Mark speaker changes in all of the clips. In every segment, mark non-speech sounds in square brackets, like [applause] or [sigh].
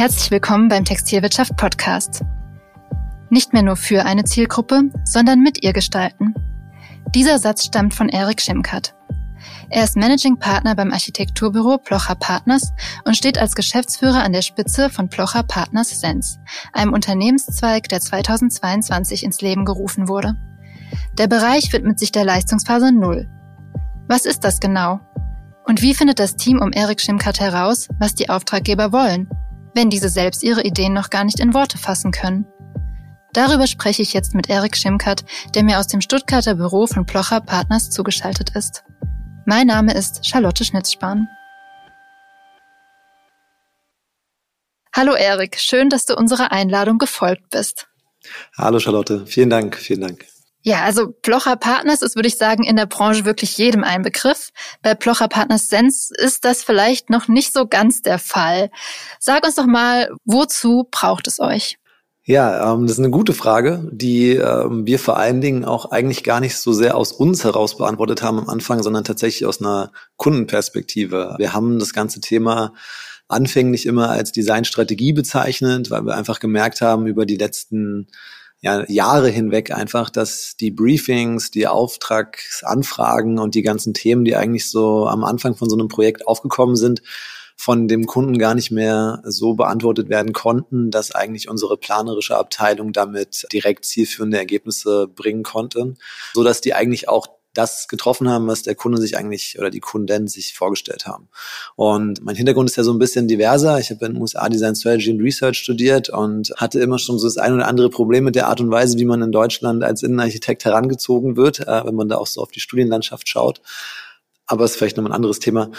Speaker 1: Herzlich willkommen beim Textilwirtschaft Podcast. Nicht mehr nur für eine Zielgruppe, sondern mit ihr gestalten. Dieser Satz stammt von Erik Schimkat. Er ist Managing Partner beim Architekturbüro Plocher Partners und steht als Geschäftsführer an der Spitze von Plocher Partners Sens, einem Unternehmenszweig, der 2022 ins Leben gerufen wurde. Der Bereich widmet sich der Leistungsphase Null. Was ist das genau? Und wie findet das Team um Erik Schimkat heraus, was die Auftraggeber wollen, wenn diese selbst ihre Ideen noch gar nicht in Worte fassen können? Darüber spreche ich jetzt mit Erik Schimkat, der mir aus dem Stuttgarter Büro von Plocher Partners zugeschaltet ist. Mein Name ist Charlotte Schnitzspahn. Hallo Erik, schön, dass du unserer Einladung gefolgt bist.
Speaker 2: Hallo Charlotte, vielen Dank, vielen Dank.
Speaker 1: Ja, also Plocher Partners ist, würde ich sagen, in der Branche wirklich jedem ein Begriff. Bei Plocher Partners Sense ist das vielleicht noch nicht so ganz der Fall. Sag uns doch mal, wozu braucht es euch?
Speaker 2: Ja, ähm, das ist eine gute Frage, die ähm, wir vor allen Dingen auch eigentlich gar nicht so sehr aus uns heraus beantwortet haben am Anfang, sondern tatsächlich aus einer Kundenperspektive. Wir haben das ganze Thema anfänglich immer als Designstrategie bezeichnet, weil wir einfach gemerkt haben über die letzten ja, Jahre hinweg einfach, dass die Briefings, die Auftragsanfragen und die ganzen Themen, die eigentlich so am Anfang von so einem Projekt aufgekommen sind, von dem Kunden gar nicht mehr so beantwortet werden konnten, dass eigentlich unsere planerische Abteilung damit direkt zielführende Ergebnisse bringen konnte, so dass die eigentlich auch das getroffen haben, was der Kunde sich eigentlich oder die Kunden sich vorgestellt haben. Und mein Hintergrund ist ja so ein bisschen diverser. Ich habe in den USA Design Strategy and Research studiert und hatte immer schon so das ein oder andere Problem mit der Art und Weise, wie man in Deutschland als Innenarchitekt herangezogen wird, äh, wenn man da auch so auf die Studienlandschaft schaut. Aber es ist vielleicht nochmal ein anderes Thema.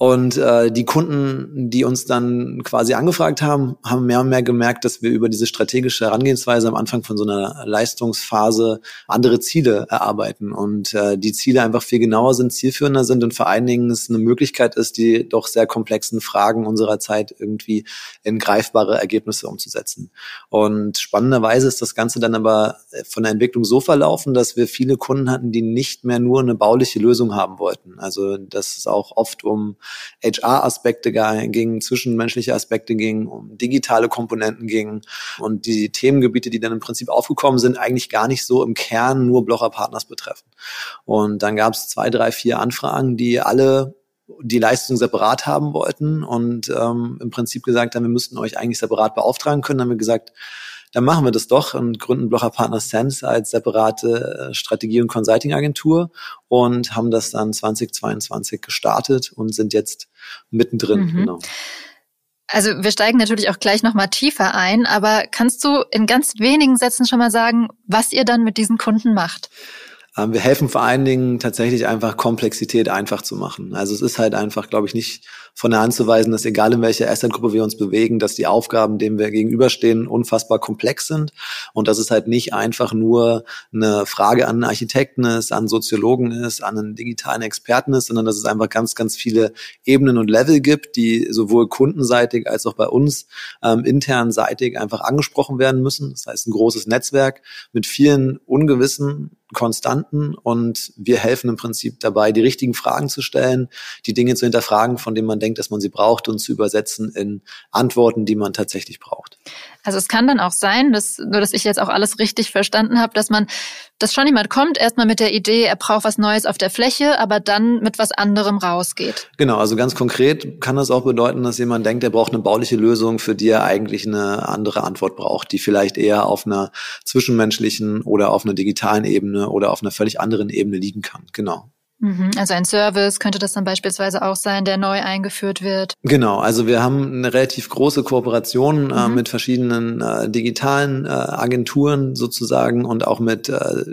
Speaker 2: Und äh, die Kunden, die uns dann quasi angefragt haben, haben mehr und mehr gemerkt, dass wir über diese strategische Herangehensweise am Anfang von so einer Leistungsphase andere Ziele erarbeiten und äh, die Ziele einfach viel genauer sind, zielführender sind und vor allen Dingen es eine Möglichkeit ist, die doch sehr komplexen Fragen unserer Zeit irgendwie in greifbare Ergebnisse umzusetzen. Und spannenderweise ist das Ganze dann aber von der Entwicklung so verlaufen, dass wir viele Kunden hatten, die nicht mehr nur eine bauliche Lösung haben wollten. Also das ist auch oft um HR-Aspekte ging, zwischenmenschliche Aspekte ging, um digitale Komponenten ging und die Themengebiete, die dann im Prinzip aufgekommen sind, eigentlich gar nicht so im Kern nur Blocher Partners betreffen. Und dann gab es zwei, drei, vier Anfragen, die alle die Leistung separat haben wollten und ähm, im Prinzip gesagt haben, wir müssten euch eigentlich separat beauftragen können. Dann haben wir gesagt, dann machen wir das doch und gründen Blocher Partner Sense als separate äh, Strategie- und Consulting-Agentur und haben das dann 2022 gestartet und sind jetzt mittendrin. Mhm. Genau.
Speaker 1: Also wir steigen natürlich auch gleich nochmal tiefer ein, aber kannst du in ganz wenigen Sätzen schon mal sagen, was ihr dann mit diesen Kunden macht?
Speaker 2: Ähm, wir helfen vor allen Dingen tatsächlich einfach Komplexität einfach zu machen. Also es ist halt einfach, glaube ich, nicht von der Hand zu weisen, dass egal in welcher Asset-Gruppe wir uns bewegen, dass die Aufgaben, denen wir gegenüberstehen, unfassbar komplex sind und dass es halt nicht einfach nur eine Frage an einen Architekten ist, an Soziologen ist, an einen digitalen Experten ist, sondern dass es einfach ganz, ganz viele Ebenen und Level gibt, die sowohl kundenseitig als auch bei uns ähm, intern seitig einfach angesprochen werden müssen. Das heißt, ein großes Netzwerk mit vielen ungewissen Konstanten und wir helfen im Prinzip dabei, die richtigen Fragen zu stellen, die Dinge zu hinterfragen, von denen man denkt, dass man sie braucht und zu übersetzen in Antworten, die man tatsächlich braucht.
Speaker 1: Also es kann dann auch sein, dass, nur dass ich jetzt auch alles richtig verstanden habe, dass man, dass schon jemand kommt, erstmal mit der Idee, er braucht was Neues auf der Fläche, aber dann mit was anderem rausgeht.
Speaker 2: Genau, also ganz konkret kann das auch bedeuten, dass jemand denkt, er braucht eine bauliche Lösung, für die er eigentlich eine andere Antwort braucht, die vielleicht eher auf einer zwischenmenschlichen oder auf einer digitalen Ebene oder auf einer völlig anderen Ebene liegen kann. Genau.
Speaker 1: Mhm, also ein Service könnte das dann beispielsweise auch sein, der neu eingeführt wird.
Speaker 2: Genau, also wir haben eine relativ große Kooperation äh, mhm. mit verschiedenen äh, digitalen äh, Agenturen sozusagen und auch mit äh,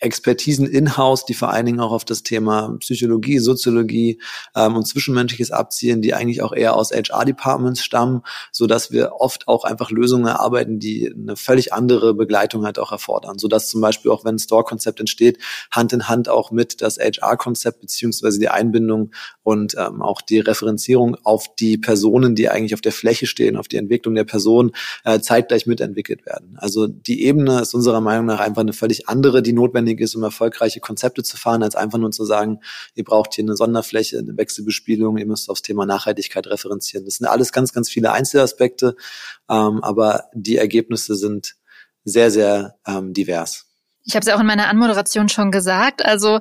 Speaker 2: Expertisen in-house, die vor allen Dingen auch auf das Thema Psychologie, Soziologie ähm, und Zwischenmenschliches abzielen, die eigentlich auch eher aus HR-Departments stammen, so dass wir oft auch einfach Lösungen erarbeiten, die eine völlig andere Begleitung halt auch erfordern, so dass zum Beispiel auch wenn ein Store-Konzept entsteht, Hand in Hand auch mit das HR-Konzept beziehungsweise die Einbindung und ähm, auch die Referenzierung auf die Personen, die eigentlich auf der Fläche stehen, auf die Entwicklung der Person äh, zeitgleich mitentwickelt werden. Also die Ebene ist unserer Meinung nach einfach eine völlig andere, die notwendig notwendig ist, um erfolgreiche Konzepte zu fahren, als einfach nur zu sagen, ihr braucht hier eine Sonderfläche, eine Wechselbespielung, ihr müsst aufs Thema Nachhaltigkeit referenzieren. Das sind alles ganz, ganz viele Einzelaspekte, ähm, aber die Ergebnisse sind sehr, sehr ähm, divers.
Speaker 1: Ich habe es ja auch in meiner Anmoderation schon gesagt. Also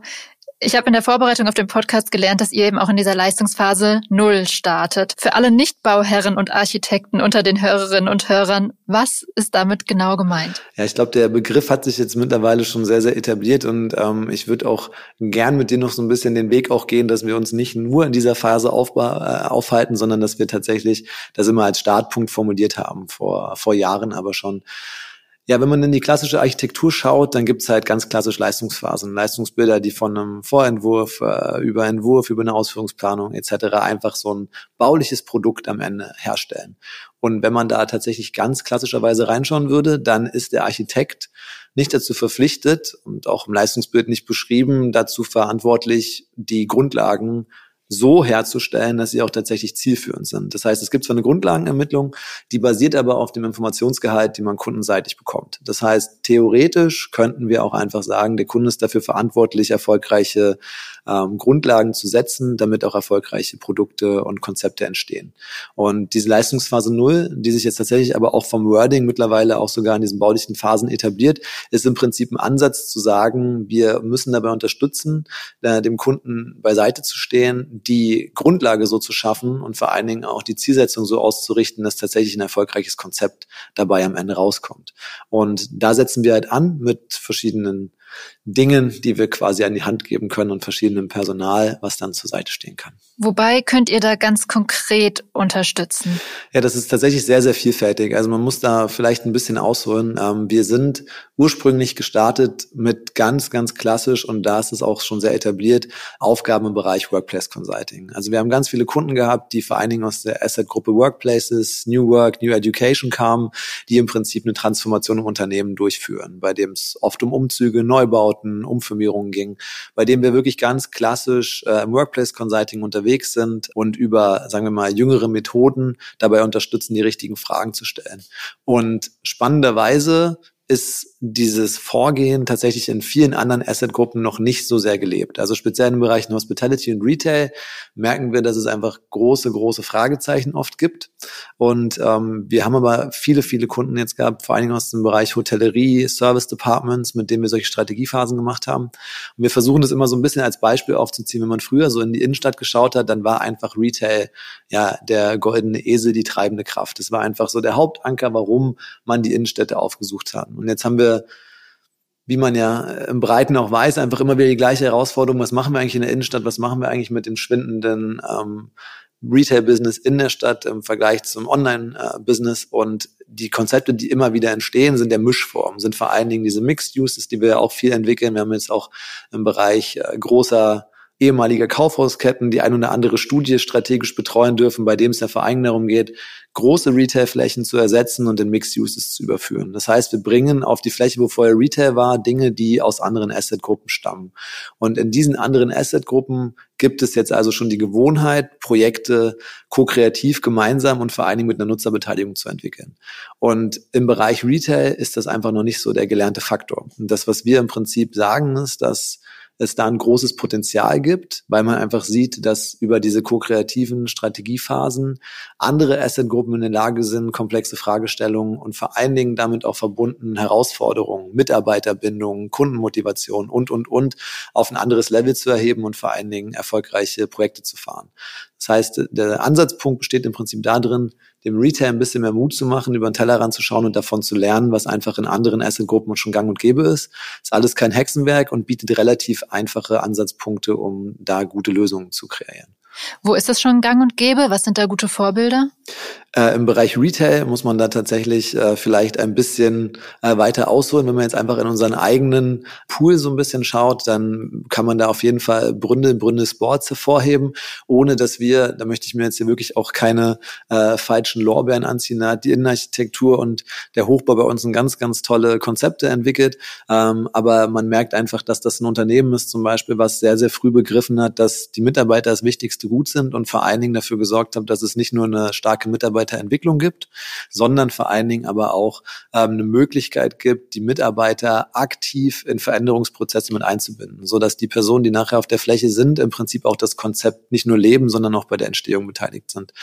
Speaker 1: ich habe in der Vorbereitung auf den Podcast gelernt, dass ihr eben auch in dieser Leistungsphase Null startet. Für alle Nicht-Bauherren und Architekten unter den Hörerinnen und Hörern, was ist damit genau gemeint?
Speaker 2: Ja, ich glaube, der Begriff hat sich jetzt mittlerweile schon sehr, sehr etabliert und ähm, ich würde auch gern mit dir noch so ein bisschen den Weg auch gehen, dass wir uns nicht nur in dieser Phase auf, äh, aufhalten, sondern dass wir tatsächlich das immer als Startpunkt formuliert haben, vor, vor Jahren aber schon. Ja, wenn man in die klassische Architektur schaut, dann gibt's halt ganz klassisch Leistungsphasen, Leistungsbilder, die von einem Vorentwurf äh, über Entwurf, über eine Ausführungsplanung etc. einfach so ein bauliches Produkt am Ende herstellen. Und wenn man da tatsächlich ganz klassischerweise reinschauen würde, dann ist der Architekt nicht dazu verpflichtet und auch im Leistungsbild nicht beschrieben, dazu verantwortlich, die Grundlagen so herzustellen, dass sie auch tatsächlich zielführend sind. Das heißt, es gibt zwar eine Grundlagenermittlung, die basiert aber auf dem Informationsgehalt, den man kundenseitig bekommt. Das heißt, theoretisch könnten wir auch einfach sagen, der Kunde ist dafür verantwortlich, erfolgreiche ähm, Grundlagen zu setzen, damit auch erfolgreiche Produkte und Konzepte entstehen. Und diese Leistungsphase Null, die sich jetzt tatsächlich aber auch vom Wording mittlerweile auch sogar in diesen baulichen Phasen etabliert, ist im Prinzip ein Ansatz zu sagen, wir müssen dabei unterstützen, äh, dem Kunden beiseite zu stehen, die Grundlage so zu schaffen und vor allen Dingen auch die Zielsetzung so auszurichten, dass tatsächlich ein erfolgreiches Konzept dabei am Ende rauskommt. Und da setzen wir halt an mit verschiedenen Dingen, die wir quasi an die Hand geben können und verschiedenem Personal, was dann zur Seite stehen kann.
Speaker 1: Wobei könnt ihr da ganz konkret unterstützen?
Speaker 2: Ja, das ist tatsächlich sehr, sehr vielfältig. Also man muss da vielleicht ein bisschen ausholen. Ähm, wir sind ursprünglich gestartet mit ganz, ganz klassisch und da ist es auch schon sehr etabliert, Aufgaben im Bereich Workplace Consulting. Also wir haben ganz viele Kunden gehabt, die vor allen Dingen aus der Asset-Gruppe Workplaces, New Work, New Education kamen, die im Prinzip eine Transformation im Unternehmen durchführen, bei dem es oft um Umzüge, Neubauten, Umfirmierungen ging, bei dem wir wirklich ganz klassisch äh, im Workplace Consulting unterwegs sind und über, sagen wir mal, jüngere Methoden dabei unterstützen, die richtigen Fragen zu stellen. Und spannenderweise ist dieses Vorgehen tatsächlich in vielen anderen Assetgruppen noch nicht so sehr gelebt. Also speziell in Bereichen Hospitality und Retail merken wir, dass es einfach große, große Fragezeichen oft gibt. Und ähm, wir haben aber viele, viele Kunden jetzt gehabt, vor allen Dingen aus dem Bereich Hotellerie, Service Departments, mit denen wir solche Strategiephasen gemacht haben. Und wir versuchen das immer so ein bisschen als Beispiel aufzuziehen. Wenn man früher so in die Innenstadt geschaut hat, dann war einfach Retail ja der goldene Esel, die treibende Kraft. Das war einfach so der Hauptanker, warum man die Innenstädte aufgesucht hat. Und jetzt haben wir wie man ja im Breiten auch weiß, einfach immer wieder die gleiche Herausforderung. Was machen wir eigentlich in der Innenstadt? Was machen wir eigentlich mit dem schwindenden ähm, Retail-Business in der Stadt im Vergleich zum Online-Business? Und die Konzepte, die immer wieder entstehen, sind der Mischform, sind vor allen Dingen diese Mixed-Uses, die wir auch viel entwickeln. Wir haben jetzt auch im Bereich äh, großer ehemaliger Kaufhausketten die ein oder andere Studie strategisch betreuen dürfen, bei dem es der Verein darum geht, große Retail-Flächen zu ersetzen und in Mixed Uses zu überführen. Das heißt, wir bringen auf die Fläche, wo vorher Retail war, Dinge, die aus anderen Asset-Gruppen stammen. Und in diesen anderen Asset-Gruppen gibt es jetzt also schon die Gewohnheit, Projekte ko-kreativ gemeinsam und vor allen Dingen mit einer Nutzerbeteiligung zu entwickeln. Und im Bereich Retail ist das einfach noch nicht so der gelernte Faktor. Und das, was wir im Prinzip sagen, ist, dass es da ein großes Potenzial gibt, weil man einfach sieht, dass über diese ko-kreativen Strategiephasen andere Assetgruppen in der Lage sind, komplexe Fragestellungen und vor allen Dingen damit auch verbunden Herausforderungen, Mitarbeiterbindung, Kundenmotivation und, und, und auf ein anderes Level zu erheben und vor allen Dingen erfolgreiche Projekte zu fahren. Das heißt, der Ansatzpunkt besteht im Prinzip darin, dem Retail ein bisschen mehr Mut zu machen, über den Tellerrand zu schauen und davon zu lernen, was einfach in anderen Assetgruppen schon gang und gäbe ist. Ist alles kein Hexenwerk und bietet relativ einfache Ansatzpunkte, um da gute Lösungen zu kreieren.
Speaker 1: Wo ist das schon gang und gäbe? Was sind da gute Vorbilder?
Speaker 2: Äh, Im Bereich Retail muss man da tatsächlich äh, vielleicht ein bisschen äh, weiter ausholen. Wenn man jetzt einfach in unseren eigenen Pool so ein bisschen schaut, dann kann man da auf jeden Fall Bründe, Bründe Sports hervorheben, ohne dass wir, da möchte ich mir jetzt hier wirklich auch keine äh, falschen Lorbeeren anziehen, da hat die Innenarchitektur und der Hochbau bei uns ein ganz, ganz tolle Konzepte entwickelt. Ähm, aber man merkt einfach, dass das ein Unternehmen ist zum Beispiel, was sehr, sehr früh begriffen hat, dass die Mitarbeiter das wichtigste Gut sind und vor allen Dingen dafür gesorgt hat, dass es nicht nur eine starke Mitarbeiter Mitarbeiterentwicklung gibt, sondern vor allen Dingen aber auch ähm, eine Möglichkeit gibt, die Mitarbeiter aktiv in Veränderungsprozesse mit einzubinden, so dass die Personen, die nachher auf der Fläche sind, im Prinzip auch das Konzept nicht nur leben, sondern auch bei der Entstehung beteiligt sind.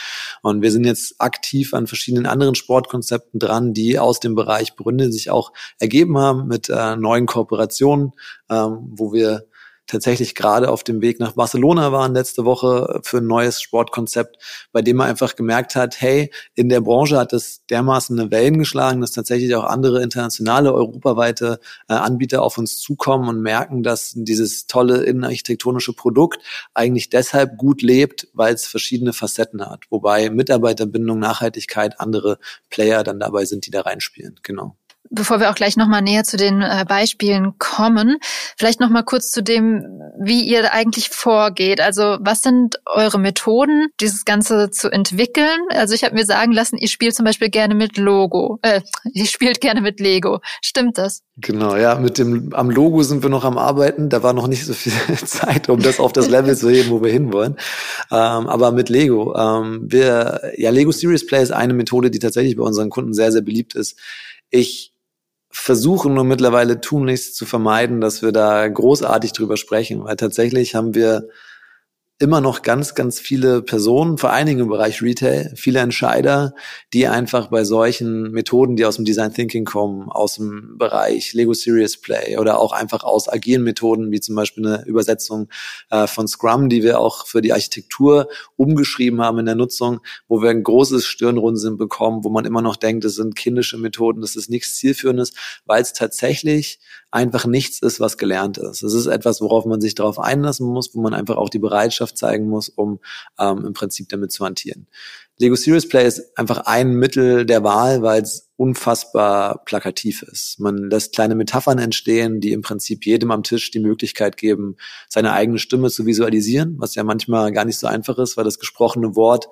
Speaker 2: Und wir sind jetzt aktiv an verschiedenen anderen Sportkonzepten dran, die aus dem Bereich Bründe sich auch ergeben haben mit äh, neuen Kooperationen, ähm, wo wir tatsächlich gerade auf dem Weg nach Barcelona waren letzte Woche für ein neues Sportkonzept, bei dem man einfach gemerkt hat, hey, in der Branche hat es dermaßen eine Wellen geschlagen, dass tatsächlich auch andere internationale, europaweite äh, Anbieter auf uns zukommen und merken, dass dieses tolle innenarchitektonische Produkt eigentlich deshalb gut lebt, weil es verschiedene Facetten hat, wobei Mitarbeiterbindung, Nachhaltigkeit, andere Player dann dabei sind, die da reinspielen. Genau.
Speaker 1: Bevor wir auch gleich nochmal näher zu den äh, Beispielen kommen, vielleicht nochmal kurz zu dem, wie ihr eigentlich vorgeht. Also was sind eure Methoden, dieses Ganze zu entwickeln? Also ich habe mir sagen lassen, ihr spielt zum Beispiel gerne mit Logo. Äh, [laughs] ihr spielt gerne mit Lego. Stimmt das?
Speaker 2: Genau, ja, mit dem am Logo sind wir noch am Arbeiten. Da war noch nicht so viel [laughs] Zeit, um das auf das Level zu heben, wo wir hinwollen. Ähm, aber mit Lego, ähm, wir, ja, Lego Serious Play ist eine Methode, die tatsächlich bei unseren Kunden sehr, sehr beliebt ist. Ich versuchen nur mittlerweile tunlichst zu vermeiden, dass wir da großartig drüber sprechen, weil tatsächlich haben wir immer noch ganz, ganz viele Personen, vor allen Dingen im Bereich Retail, viele Entscheider, die einfach bei solchen Methoden, die aus dem Design Thinking kommen, aus dem Bereich Lego Serious Play oder auch einfach aus agilen Methoden, wie zum Beispiel eine Übersetzung äh, von Scrum, die wir auch für die Architektur umgeschrieben haben in der Nutzung, wo wir ein großes Stirnrunzeln bekommen, wo man immer noch denkt, das sind kindische Methoden, das ist nichts Zielführendes, weil es tatsächlich einfach nichts ist, was gelernt ist. Es ist etwas, worauf man sich darauf einlassen muss, wo man einfach auch die Bereitschaft zeigen muss, um ähm, im Prinzip damit zu hantieren. Lego Serious Play ist einfach ein Mittel der Wahl, weil es unfassbar plakativ ist. Man lässt kleine Metaphern entstehen, die im Prinzip jedem am Tisch die Möglichkeit geben, seine eigene Stimme zu visualisieren, was ja manchmal gar nicht so einfach ist, weil das gesprochene Wort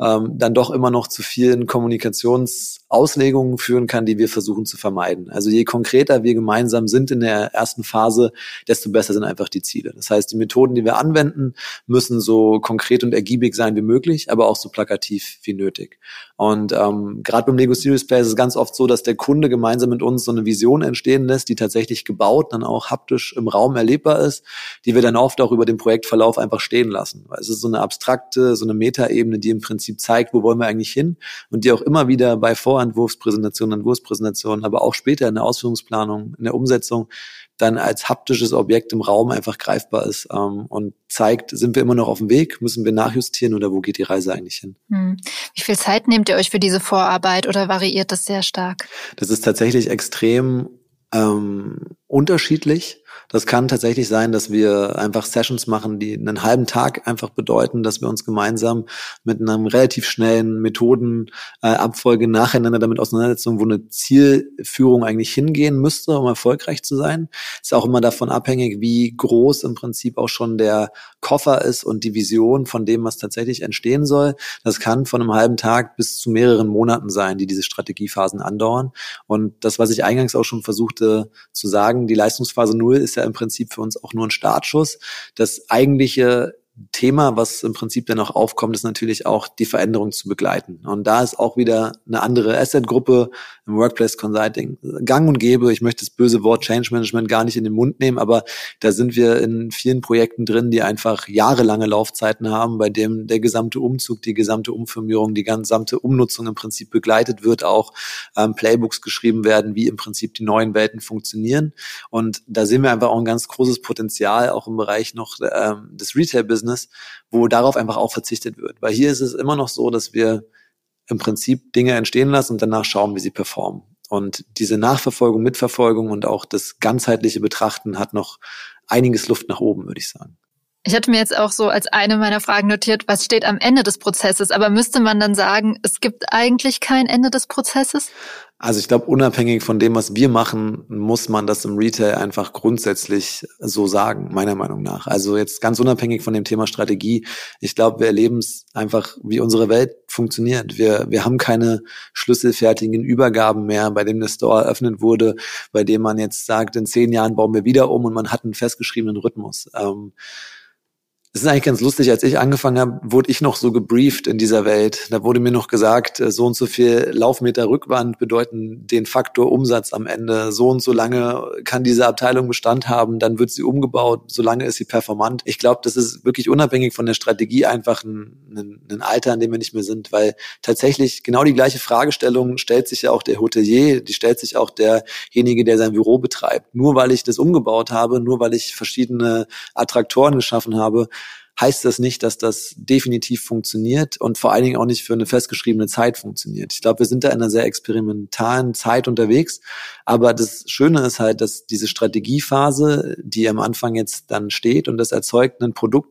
Speaker 2: ähm, dann doch immer noch zu vielen Kommunikationsauslegungen führen kann, die wir versuchen zu vermeiden. Also je konkreter wir gemeinsam sind in der ersten Phase, desto besser sind einfach die Ziele. Das heißt, die Methoden, die wir anwenden, müssen so konkret und ergiebig sein wie möglich, aber auch so plakativ wie nötig. Und ähm, gerade beim Lego Series Play ist es ganz oft so, dass der Kunde gemeinsam mit uns so eine Vision entstehen lässt, die tatsächlich gebaut, dann auch haptisch im Raum erlebbar ist, die wir dann oft auch über den Projektverlauf einfach stehen lassen. Weil es ist so eine abstrakte, so eine Metaebene, die im Prinzip zeigt, wo wollen wir eigentlich hin und die auch immer wieder bei Vorentwurfspräsentationen, Entwurfspräsentationen, aber auch später in der Ausführungsplanung, in der Umsetzung dann als haptisches Objekt im Raum einfach greifbar ist ähm, und zeigt, sind wir immer noch auf dem Weg, müssen wir nachjustieren oder wo geht die Reise eigentlich hin? Hm.
Speaker 1: Wie viel Zeit nehmt ihr euch für diese Vorarbeit oder variiert das sehr stark?
Speaker 2: Das ist tatsächlich extrem ähm, unterschiedlich. Das kann tatsächlich sein, dass wir einfach Sessions machen, die einen halben Tag einfach bedeuten, dass wir uns gemeinsam mit einem relativ schnellen Methodenabfolge äh, nacheinander damit auseinandersetzen, wo eine Zielführung eigentlich hingehen müsste, um erfolgreich zu sein. Ist auch immer davon abhängig, wie groß im Prinzip auch schon der Koffer ist und die Vision von dem, was tatsächlich entstehen soll. Das kann von einem halben Tag bis zu mehreren Monaten sein, die diese Strategiephasen andauern. Und das, was ich eingangs auch schon versuchte zu sagen, die Leistungsphase Null ist ja im Prinzip für uns auch nur ein Startschuss. Das eigentliche Thema, was im Prinzip dann auch aufkommt, ist natürlich auch die Veränderung zu begleiten. Und da ist auch wieder eine andere Asset-Gruppe im Workplace Consulting gang und gäbe. Ich möchte das böse Wort Change Management gar nicht in den Mund nehmen, aber da sind wir in vielen Projekten drin, die einfach jahrelange Laufzeiten haben, bei dem der gesamte Umzug, die gesamte Umfirmierung, die gesamte Umnutzung im Prinzip begleitet wird, auch ähm, Playbooks geschrieben werden, wie im Prinzip die neuen Welten funktionieren. Und da sehen wir einfach auch ein ganz großes Potenzial, auch im Bereich noch ähm, des Retail-Business Business, wo darauf einfach auch verzichtet wird. Weil hier ist es immer noch so, dass wir im Prinzip Dinge entstehen lassen und danach schauen, wie sie performen. Und diese Nachverfolgung, Mitverfolgung und auch das ganzheitliche Betrachten hat noch einiges Luft nach oben, würde ich sagen.
Speaker 1: Ich hatte mir jetzt auch so als eine meiner Fragen notiert, was steht am Ende des Prozesses? Aber müsste man dann sagen, es gibt eigentlich kein Ende des Prozesses?
Speaker 2: Also ich glaube, unabhängig von dem, was wir machen, muss man das im Retail einfach grundsätzlich so sagen, meiner Meinung nach. Also jetzt ganz unabhängig von dem Thema Strategie. Ich glaube, wir erleben es einfach, wie unsere Welt funktioniert. Wir, wir haben keine schlüsselfertigen Übergaben mehr, bei dem der Store eröffnet wurde, bei dem man jetzt sagt, in zehn Jahren bauen wir wieder um und man hat einen festgeschriebenen Rhythmus. Ähm, Das ist eigentlich ganz lustig. Als ich angefangen habe, wurde ich noch so gebrieft in dieser Welt. Da wurde mir noch gesagt, äh, so und so viel Laufmeter Rückwand bedeuten den Faktor Umsatz am Ende. So und so lange kann diese Abteilung Bestand haben, dann wird sie umgebaut, solange ist sie performant. Ich glaube, das ist wirklich unabhängig von der Strategie einfach ein, ein, ein Alter, an dem wir nicht mehr sind, weil tatsächlich genau die gleiche Fragestellung stellt sich ja auch der Hotelier, die stellt sich auch derjenige, der sein Büro betreibt. Nur weil ich das umgebaut habe, nur weil ich verschiedene Attraktoren geschaffen habe, heißt das nicht, dass das definitiv funktioniert und vor allen Dingen auch nicht für eine festgeschriebene Zeit funktioniert. Ich glaube, wir sind da in einer sehr experimentalen Zeit unterwegs. Aber das Schöne ist halt, dass diese Strategiephase, die am Anfang jetzt dann steht und das erzeugt ein Produkt,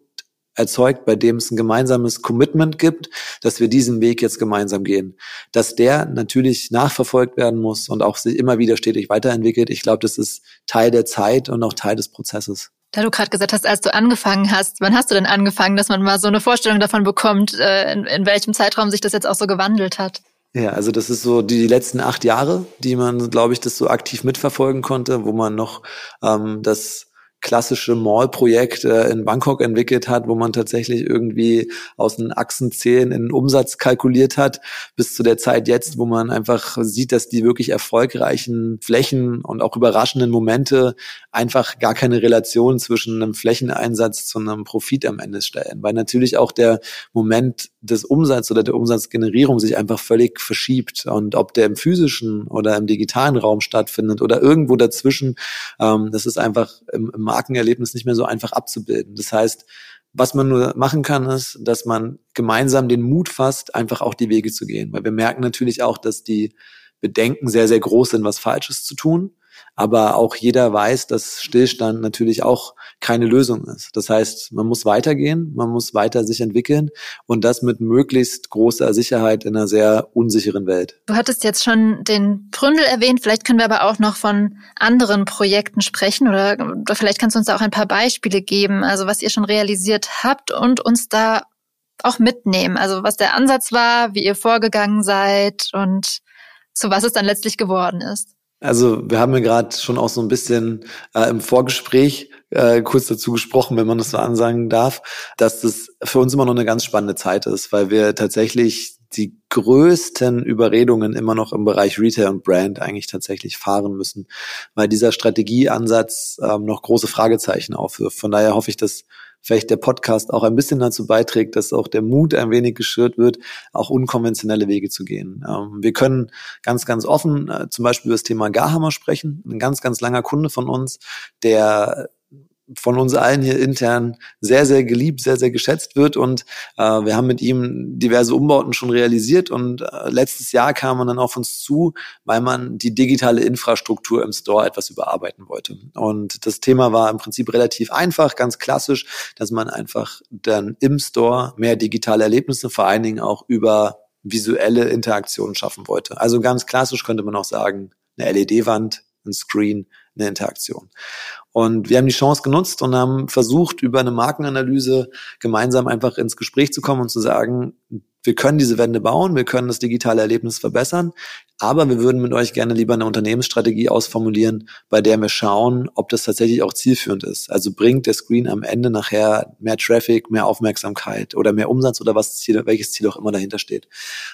Speaker 2: erzeugt, bei dem es ein gemeinsames Commitment gibt, dass wir diesen Weg jetzt gemeinsam gehen. Dass der natürlich nachverfolgt werden muss und auch sich immer wieder stetig weiterentwickelt. Ich glaube, das ist Teil der Zeit und auch Teil des Prozesses.
Speaker 1: Da du gerade gesagt hast, als du angefangen hast, wann hast du denn angefangen, dass man mal so eine Vorstellung davon bekommt, äh, in, in welchem Zeitraum sich das jetzt auch so gewandelt hat?
Speaker 2: Ja, also das ist so die letzten acht Jahre, die man, glaube ich, das so aktiv mitverfolgen konnte, wo man noch ähm, das klassische Mall-Projekt äh, in Bangkok entwickelt hat, wo man tatsächlich irgendwie aus den Achsenzählen in Umsatz kalkuliert hat, bis zu der Zeit jetzt, wo man einfach sieht, dass die wirklich erfolgreichen Flächen und auch überraschenden Momente einfach gar keine Relation zwischen einem Flächeneinsatz zu einem Profit am Ende stellen, weil natürlich auch der Moment des Umsatzes oder der Umsatzgenerierung sich einfach völlig verschiebt und ob der im physischen oder im digitalen Raum stattfindet oder irgendwo dazwischen, ähm, das ist einfach im, im Markenerlebnis nicht mehr so einfach abzubilden. Das heißt, was man nur machen kann, ist, dass man gemeinsam den Mut fasst, einfach auch die Wege zu gehen. Weil wir merken natürlich auch, dass die Bedenken sehr, sehr groß sind, was Falsches zu tun. Aber auch jeder weiß, dass Stillstand natürlich auch keine Lösung ist. Das heißt, man muss weitergehen, man muss weiter sich entwickeln und das mit möglichst großer Sicherheit in einer sehr unsicheren Welt.
Speaker 1: Du hattest jetzt schon den Bründel erwähnt, vielleicht können wir aber auch noch von anderen Projekten sprechen oder, oder vielleicht kannst du uns da auch ein paar Beispiele geben, also was ihr schon realisiert habt und uns da auch mitnehmen, also was der Ansatz war, wie ihr vorgegangen seid und zu was es dann letztlich geworden ist.
Speaker 2: Also wir haben ja gerade schon auch so ein bisschen äh, im Vorgespräch äh, kurz dazu gesprochen, wenn man das so ansagen darf, dass das für uns immer noch eine ganz spannende Zeit ist, weil wir tatsächlich die größten Überredungen immer noch im Bereich Retail und Brand eigentlich tatsächlich fahren müssen, weil dieser Strategieansatz ähm, noch große Fragezeichen aufwirft. Von daher hoffe ich, dass vielleicht der Podcast auch ein bisschen dazu beiträgt, dass auch der Mut ein wenig geschürt wird, auch unkonventionelle Wege zu gehen. Ähm, wir können ganz, ganz offen äh, zum Beispiel über das Thema Garhammer sprechen. Ein ganz, ganz langer Kunde von uns, der von uns allen hier intern sehr, sehr geliebt, sehr, sehr geschätzt wird. Und äh, wir haben mit ihm diverse Umbauten schon realisiert. Und äh, letztes Jahr kam man dann auf uns zu, weil man die digitale Infrastruktur im Store etwas überarbeiten wollte. Und das Thema war im Prinzip relativ einfach, ganz klassisch, dass man einfach dann im Store mehr digitale Erlebnisse, vor allen Dingen auch über visuelle Interaktionen schaffen wollte. Also ganz klassisch könnte man auch sagen, eine LED-Wand, ein Screen, eine Interaktion. Und wir haben die Chance genutzt und haben versucht, über eine Markenanalyse gemeinsam einfach ins Gespräch zu kommen und zu sagen, wir können diese Wände bauen, wir können das digitale Erlebnis verbessern, aber wir würden mit euch gerne lieber eine Unternehmensstrategie ausformulieren, bei der wir schauen, ob das tatsächlich auch zielführend ist. Also bringt der Screen am Ende nachher mehr Traffic, mehr Aufmerksamkeit oder mehr Umsatz oder was Ziel, welches Ziel auch immer dahinter steht.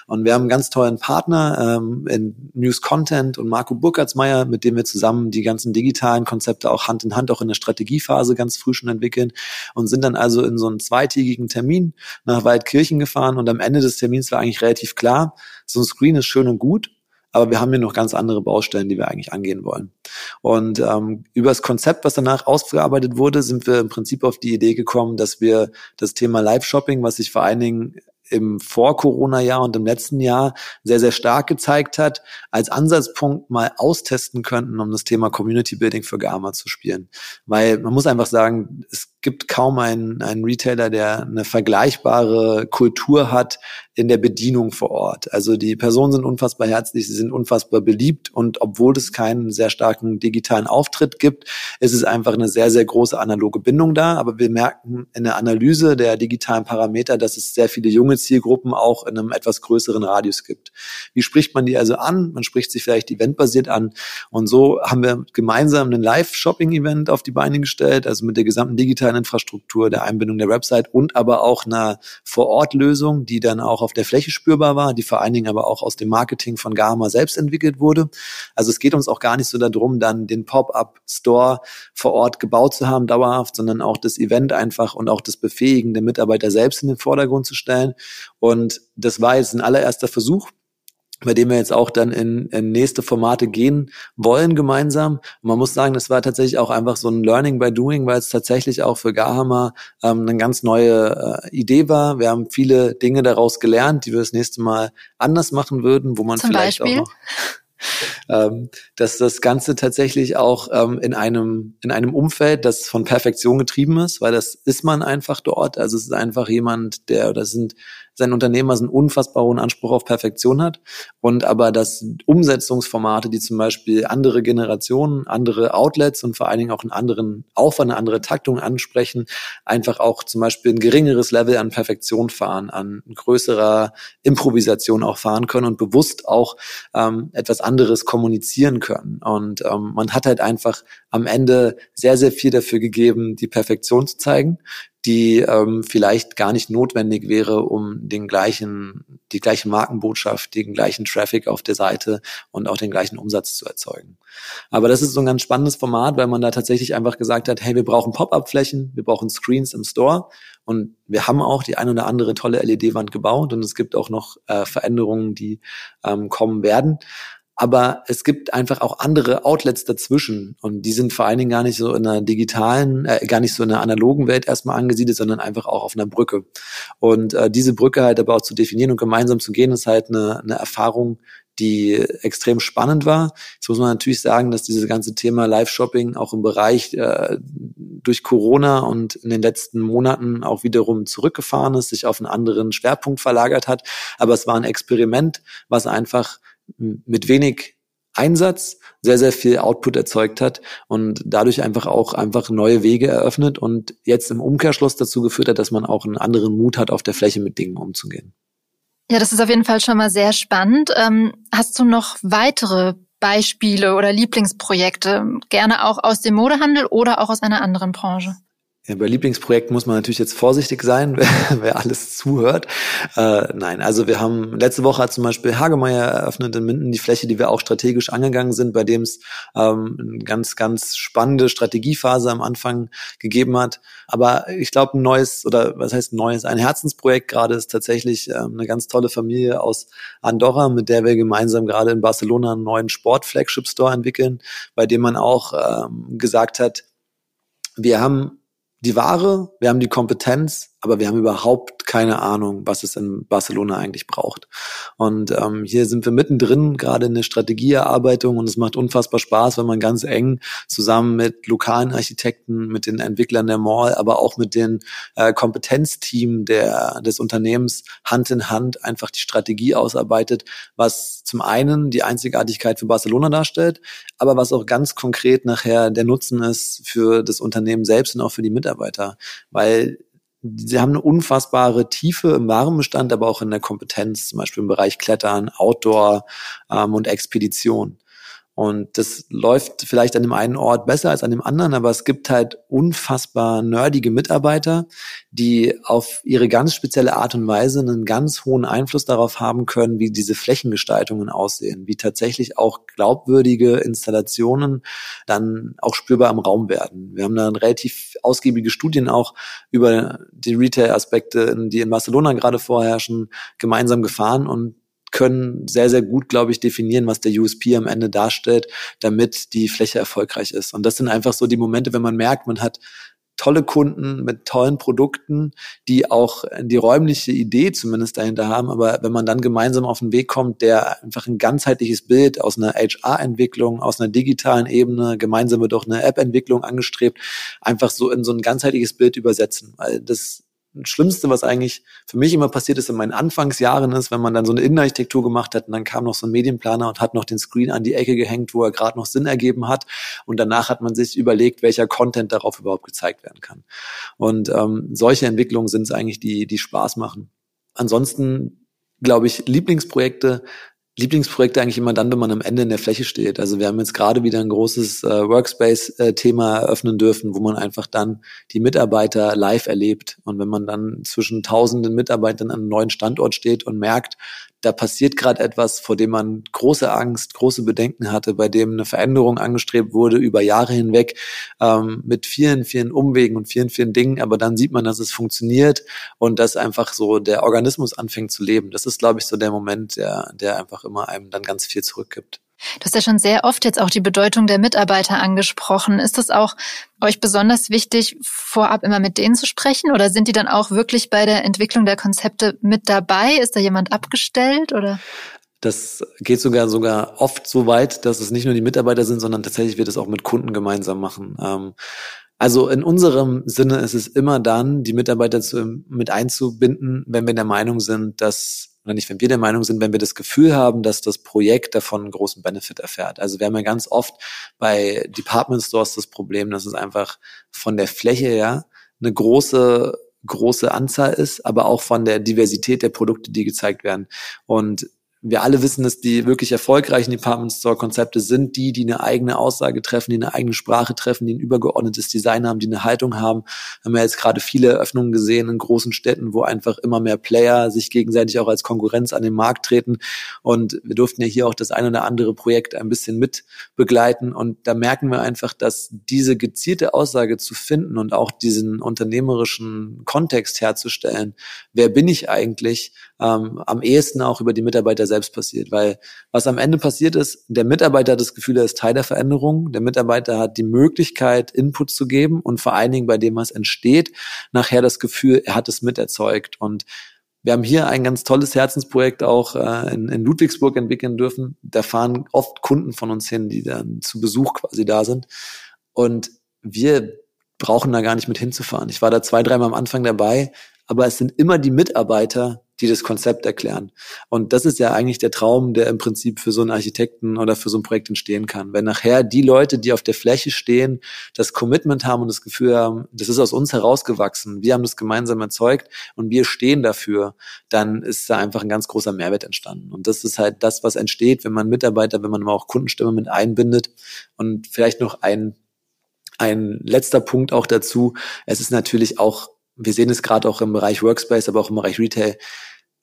Speaker 2: Und wir haben einen ganz tollen Partner ähm, in News Content und Marco Burkhardsmeier, mit dem wir zusammen die ganzen digitalen Konzepte auch Hand in Hand auch in der Strategiephase ganz früh schon entwickeln und sind dann also in so einen zweitägigen Termin nach Waldkirchen gefahren und am Ende des Termins war eigentlich relativ klar, so ein Screen ist schön und gut, aber wir haben hier noch ganz andere Baustellen, die wir eigentlich angehen wollen. Und ähm, über das Konzept, was danach ausgearbeitet wurde, sind wir im Prinzip auf die Idee gekommen, dass wir das Thema Live-Shopping, was sich vor allen Dingen im Vor-Corona-Jahr und im letzten Jahr sehr, sehr stark gezeigt hat, als Ansatzpunkt mal austesten könnten, um das Thema Community Building für Gamma zu spielen. Weil man muss einfach sagen, es gibt kaum einen, einen Retailer, der eine vergleichbare Kultur hat in der Bedienung vor Ort. Also die Personen sind unfassbar herzlich, sie sind unfassbar beliebt und obwohl es keinen sehr starken digitalen Auftritt gibt, ist es einfach eine sehr, sehr große analoge Bindung da. Aber wir merken in der Analyse der digitalen Parameter, dass es sehr viele junge Zielgruppen auch in einem etwas größeren Radius gibt. Wie spricht man die also an? Man spricht sie vielleicht eventbasiert an. Und so haben wir gemeinsam ein Live-Shopping-Event auf die Beine gestellt, also mit der gesamten digitalen Infrastruktur, der Einbindung der Website und aber auch einer Vor-Ort-Lösung, die dann auch auf der Fläche spürbar war, die vor allen Dingen aber auch aus dem Marketing von Garma selbst entwickelt wurde. Also es geht uns auch gar nicht so darum, dann den Pop-up-Store vor Ort gebaut zu haben, dauerhaft, sondern auch das Event einfach und auch das Befähigen der Mitarbeiter selbst in den Vordergrund zu stellen. Und das war jetzt ein allererster Versuch bei dem wir jetzt auch dann in, in nächste Formate gehen wollen gemeinsam. Und man muss sagen, das war tatsächlich auch einfach so ein Learning by Doing, weil es tatsächlich auch für Garhammer ähm, eine ganz neue äh, Idee war. Wir haben viele Dinge daraus gelernt, die wir das nächste Mal anders machen würden, wo man
Speaker 1: Zum
Speaker 2: vielleicht
Speaker 1: Beispiel?
Speaker 2: auch noch ähm, dass das Ganze tatsächlich auch ähm, in einem in einem Umfeld, das von Perfektion getrieben ist, weil das ist man einfach dort. Also es ist einfach jemand, der oder sind sein Unternehmer einen unfassbar hohen Anspruch auf Perfektion hat und aber dass Umsetzungsformate, die zum Beispiel andere Generationen, andere Outlets und vor allen Dingen auch einen anderen Aufwand, eine andere Taktung ansprechen, einfach auch zum Beispiel ein geringeres Level an Perfektion fahren, an größerer Improvisation auch fahren können und bewusst auch ähm, etwas anderes kommunizieren können. Und ähm, man hat halt einfach am Ende sehr, sehr viel dafür gegeben, die Perfektion zu zeigen die ähm, vielleicht gar nicht notwendig wäre, um den gleichen, die gleiche Markenbotschaft, den gleichen Traffic auf der Seite und auch den gleichen Umsatz zu erzeugen. Aber das ist so ein ganz spannendes Format, weil man da tatsächlich einfach gesagt hat, hey, wir brauchen Pop-up-Flächen, wir brauchen Screens im Store und wir haben auch die ein oder andere tolle LED-Wand gebaut und es gibt auch noch äh, Veränderungen, die ähm, kommen werden. Aber es gibt einfach auch andere Outlets dazwischen und die sind vor allen Dingen gar nicht so in einer digitalen, äh, gar nicht so in einer analogen Welt erstmal angesiedelt, sondern einfach auch auf einer Brücke. Und äh, diese Brücke halt aber auch zu definieren und gemeinsam zu gehen, ist halt eine, eine Erfahrung, die extrem spannend war. Jetzt muss man natürlich sagen, dass dieses ganze Thema Live-Shopping auch im Bereich äh, durch Corona und in den letzten Monaten auch wiederum zurückgefahren ist, sich auf einen anderen Schwerpunkt verlagert hat. Aber es war ein Experiment, was einfach mit wenig Einsatz sehr, sehr viel Output erzeugt hat und dadurch einfach auch einfach neue Wege eröffnet und jetzt im Umkehrschluss dazu geführt hat, dass man auch einen anderen Mut hat, auf der Fläche mit Dingen umzugehen.
Speaker 1: Ja, das ist auf jeden Fall schon mal sehr spannend. Ähm, hast du noch weitere Beispiele oder Lieblingsprojekte? Gerne auch aus dem Modehandel oder auch aus einer anderen Branche?
Speaker 2: Ja, bei Lieblingsprojekten muss man natürlich jetzt vorsichtig sein, [laughs] wer, wer alles zuhört. Äh, nein, also wir haben letzte Woche hat zum Beispiel Hagemeyer eröffnet in Minden die Fläche, die wir auch strategisch angegangen sind, bei dem es ähm, eine ganz, ganz spannende Strategiephase am Anfang gegeben hat. Aber ich glaube, ein neues oder was heißt neues, ein Herzensprojekt gerade ist tatsächlich ähm, eine ganz tolle Familie aus Andorra, mit der wir gemeinsam gerade in Barcelona einen neuen Sport-Flagship-Store entwickeln, bei dem man auch ähm, gesagt hat, wir haben die Ware, wir haben die Kompetenz, aber wir haben überhaupt keine Ahnung, was es in Barcelona eigentlich braucht. Und ähm, hier sind wir mittendrin, gerade in der Strategieerarbeitung und es macht unfassbar Spaß, wenn man ganz eng zusammen mit lokalen Architekten, mit den Entwicklern der Mall, aber auch mit den äh, Kompetenzteam der, des Unternehmens Hand in Hand einfach die Strategie ausarbeitet, was zum einen die Einzigartigkeit für Barcelona darstellt, aber was auch ganz konkret nachher der Nutzen ist für das Unternehmen selbst und auch für die Mitarbeiter, weil sie haben eine unfassbare Tiefe im Warenbestand, aber auch in der Kompetenz, zum Beispiel im Bereich Klettern, Outdoor ähm, und Expedition. Und das läuft vielleicht an dem einen Ort besser als an dem anderen, aber es gibt halt unfassbar nerdige Mitarbeiter, die auf ihre ganz spezielle Art und Weise einen ganz hohen Einfluss darauf haben können, wie diese Flächengestaltungen aussehen, wie tatsächlich auch glaubwürdige Installationen dann auch spürbar im Raum werden. Wir haben da relativ ausgiebige Studien auch über die Retail-Aspekte, die in Barcelona gerade vorherrschen, gemeinsam gefahren und können sehr, sehr gut, glaube ich, definieren, was der USP am Ende darstellt, damit die Fläche erfolgreich ist. Und das sind einfach so die Momente, wenn man merkt, man hat tolle Kunden mit tollen Produkten, die auch die räumliche Idee zumindest dahinter haben. Aber wenn man dann gemeinsam auf den Weg kommt, der einfach ein ganzheitliches Bild aus einer HR-Entwicklung, aus einer digitalen Ebene, gemeinsam wird auch eine App-Entwicklung angestrebt, einfach so in so ein ganzheitliches Bild übersetzen. Weil das Schlimmste, was eigentlich für mich immer passiert ist in meinen Anfangsjahren ist, wenn man dann so eine Innenarchitektur gemacht hat und dann kam noch so ein Medienplaner und hat noch den Screen an die Ecke gehängt, wo er gerade noch Sinn ergeben hat und danach hat man sich überlegt, welcher Content darauf überhaupt gezeigt werden kann. Und ähm, solche Entwicklungen sind es eigentlich, die, die Spaß machen. ansonsten, glaube ich, Lieblingsprojekte Lieblingsprojekte eigentlich immer dann, wenn man am Ende in der Fläche steht. Also wir haben jetzt gerade wieder ein großes äh, Workspace-Thema eröffnen dürfen, wo man einfach dann die Mitarbeiter live erlebt. Und wenn man dann zwischen tausenden Mitarbeitern an einem neuen Standort steht und merkt, da passiert gerade etwas, vor dem man große Angst, große Bedenken hatte, bei dem eine Veränderung angestrebt wurde über Jahre hinweg ähm, mit vielen, vielen Umwegen und vielen, vielen Dingen. Aber dann sieht man, dass es funktioniert und dass einfach so der Organismus anfängt zu leben. Das ist, glaube ich, so der Moment, der, der einfach immer einem dann ganz viel zurückgibt.
Speaker 1: Du hast ja schon sehr oft jetzt auch die Bedeutung der Mitarbeiter angesprochen. Ist es auch euch besonders wichtig, vorab immer mit denen zu sprechen oder sind die dann auch wirklich bei der Entwicklung der Konzepte mit dabei? Ist da jemand abgestellt oder?
Speaker 2: Das geht sogar sogar oft so weit, dass es nicht nur die Mitarbeiter sind, sondern tatsächlich wird es auch mit Kunden gemeinsam machen. Ähm, also in unserem Sinne ist es immer dann, die Mitarbeiter zu, mit einzubinden, wenn wir der Meinung sind, dass oder nicht, wenn wir der Meinung sind, wenn wir das Gefühl haben, dass das Projekt davon einen großen Benefit erfährt. Also wir haben ja ganz oft bei Department Stores das Problem, dass es einfach von der Fläche her eine große große Anzahl ist, aber auch von der Diversität der Produkte, die gezeigt werden. Und wir alle wissen, dass die wirklich erfolgreichen Department Store Konzepte sind die, die eine eigene Aussage treffen, die eine eigene Sprache treffen, die ein übergeordnetes Design haben, die eine Haltung haben. Wir haben ja jetzt gerade viele Eröffnungen gesehen in großen Städten, wo einfach immer mehr Player sich gegenseitig auch als Konkurrenz an den Markt treten. Und wir durften ja hier auch das ein oder andere Projekt ein bisschen mit begleiten. Und da merken wir einfach, dass diese gezielte Aussage zu finden und auch diesen unternehmerischen Kontext herzustellen, wer bin ich eigentlich, ähm, am ehesten auch über die Mitarbeiter selbst passiert. Weil was am Ende passiert ist, der Mitarbeiter hat das Gefühl, er ist Teil der Veränderung. Der Mitarbeiter hat die Möglichkeit, Input zu geben und vor allen Dingen bei dem, was entsteht, nachher das Gefühl, er hat es miterzeugt. Und wir haben hier ein ganz tolles Herzensprojekt auch äh, in, in Ludwigsburg entwickeln dürfen. Da fahren oft Kunden von uns hin, die dann zu Besuch quasi da sind. Und wir brauchen da gar nicht mit hinzufahren. Ich war da zwei, dreimal am Anfang dabei, aber es sind immer die Mitarbeiter, die das Konzept erklären. Und das ist ja eigentlich der Traum, der im Prinzip für so einen Architekten oder für so ein Projekt entstehen kann. Wenn nachher die Leute, die auf der Fläche stehen, das Commitment haben und das Gefühl haben, das ist aus uns herausgewachsen, wir haben das gemeinsam erzeugt und wir stehen dafür, dann ist da einfach ein ganz großer Mehrwert entstanden. Und das ist halt das, was entsteht, wenn man Mitarbeiter, wenn man auch Kundenstimme mit einbindet und vielleicht noch ein ein letzter Punkt auch dazu. Es ist natürlich auch, wir sehen es gerade auch im Bereich Workspace, aber auch im Bereich Retail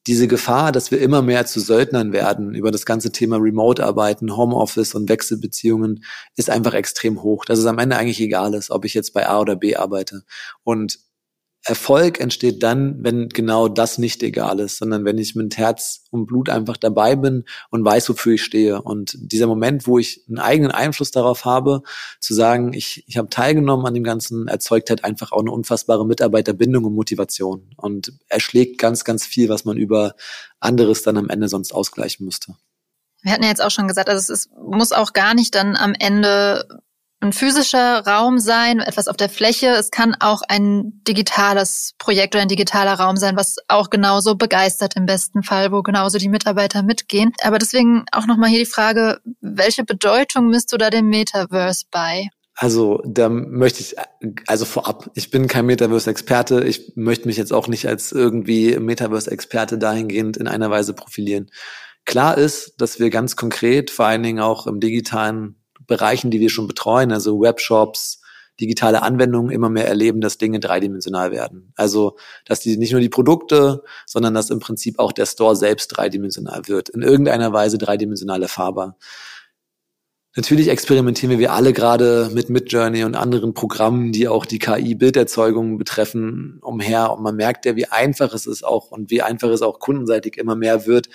Speaker 2: diese Gefahr, dass wir immer mehr zu Söldnern werden über das ganze Thema Remote-Arbeiten, Homeoffice und Wechselbeziehungen, ist einfach extrem hoch. Dass es am Ende eigentlich egal ist, ob ich jetzt bei A oder B arbeite. Und Erfolg entsteht dann, wenn genau das nicht egal ist, sondern wenn ich mit Herz und Blut einfach dabei bin und weiß, wofür ich stehe. Und dieser Moment, wo ich einen eigenen Einfluss darauf habe, zu sagen, ich, ich habe teilgenommen an dem Ganzen, erzeugt halt einfach auch eine unfassbare Mitarbeiterbindung und Motivation und erschlägt ganz, ganz viel, was man über anderes dann am Ende sonst ausgleichen müsste.
Speaker 1: Wir hatten ja jetzt auch schon gesagt, also es ist, muss auch gar nicht dann am Ende ein physischer Raum sein, etwas auf der Fläche. Es kann auch ein digitales Projekt oder ein digitaler Raum sein, was auch genauso begeistert im besten Fall, wo genauso die Mitarbeiter mitgehen. Aber deswegen auch nochmal hier die Frage, welche Bedeutung misst du da dem Metaverse bei?
Speaker 2: Also da möchte ich, also vorab, ich bin kein Metaverse-Experte. Ich möchte mich jetzt auch nicht als irgendwie Metaverse-Experte dahingehend in einer Weise profilieren. Klar ist, dass wir ganz konkret, vor allen Dingen auch im digitalen Bereichen, die wir schon betreuen, also Webshops, digitale Anwendungen immer mehr erleben, dass Dinge dreidimensional werden. Also, dass die nicht nur die Produkte, sondern dass im Prinzip auch der Store selbst dreidimensional wird, in irgendeiner Weise dreidimensional erfahrbar. Natürlich experimentieren wir alle gerade mit Midjourney und anderen Programmen, die auch die KI-Bilderzeugung betreffen, umher. Und man merkt ja, wie einfach es ist auch und wie einfach es auch kundenseitig immer mehr wird,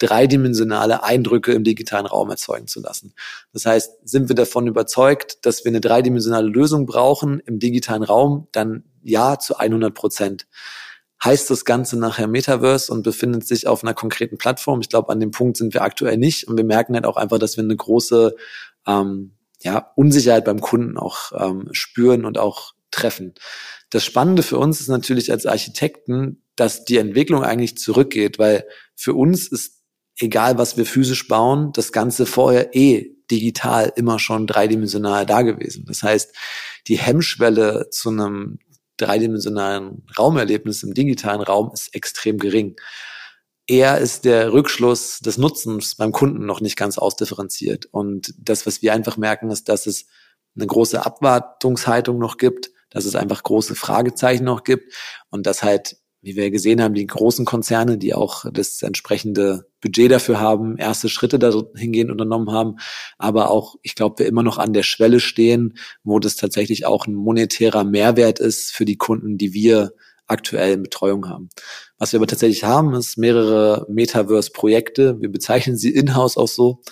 Speaker 2: dreidimensionale Eindrücke im digitalen Raum erzeugen zu lassen. Das heißt, sind wir davon überzeugt, dass wir eine dreidimensionale Lösung brauchen im digitalen Raum, dann ja zu 100 Prozent. Heißt das Ganze nachher Metaverse und befindet sich auf einer konkreten Plattform? Ich glaube, an dem Punkt sind wir aktuell nicht und wir merken halt auch einfach, dass wir eine große ähm, ja, Unsicherheit beim Kunden auch ähm, spüren und auch treffen. Das Spannende für uns ist natürlich als Architekten, dass die Entwicklung eigentlich zurückgeht, weil für uns ist egal was wir physisch bauen, das Ganze vorher eh digital immer schon dreidimensional da gewesen. Das heißt, die Hemmschwelle zu einem dreidimensionalen Raumerlebnis im digitalen Raum ist extrem gering. Eher ist der Rückschluss des Nutzens beim Kunden noch nicht ganz ausdifferenziert. Und das, was wir einfach merken, ist, dass es eine große Abwartungshaltung noch gibt, dass es einfach große Fragezeichen noch gibt und dass halt wie wir gesehen haben, die großen Konzerne, die auch das entsprechende Budget dafür haben, erste Schritte dahingehend unternommen haben, aber auch, ich glaube, wir immer noch an der Schwelle stehen, wo das tatsächlich auch ein monetärer Mehrwert ist für die Kunden, die wir aktuell in Betreuung haben. Was wir aber tatsächlich haben, ist mehrere Metaverse-Projekte. Wir bezeichnen sie in-house auch so,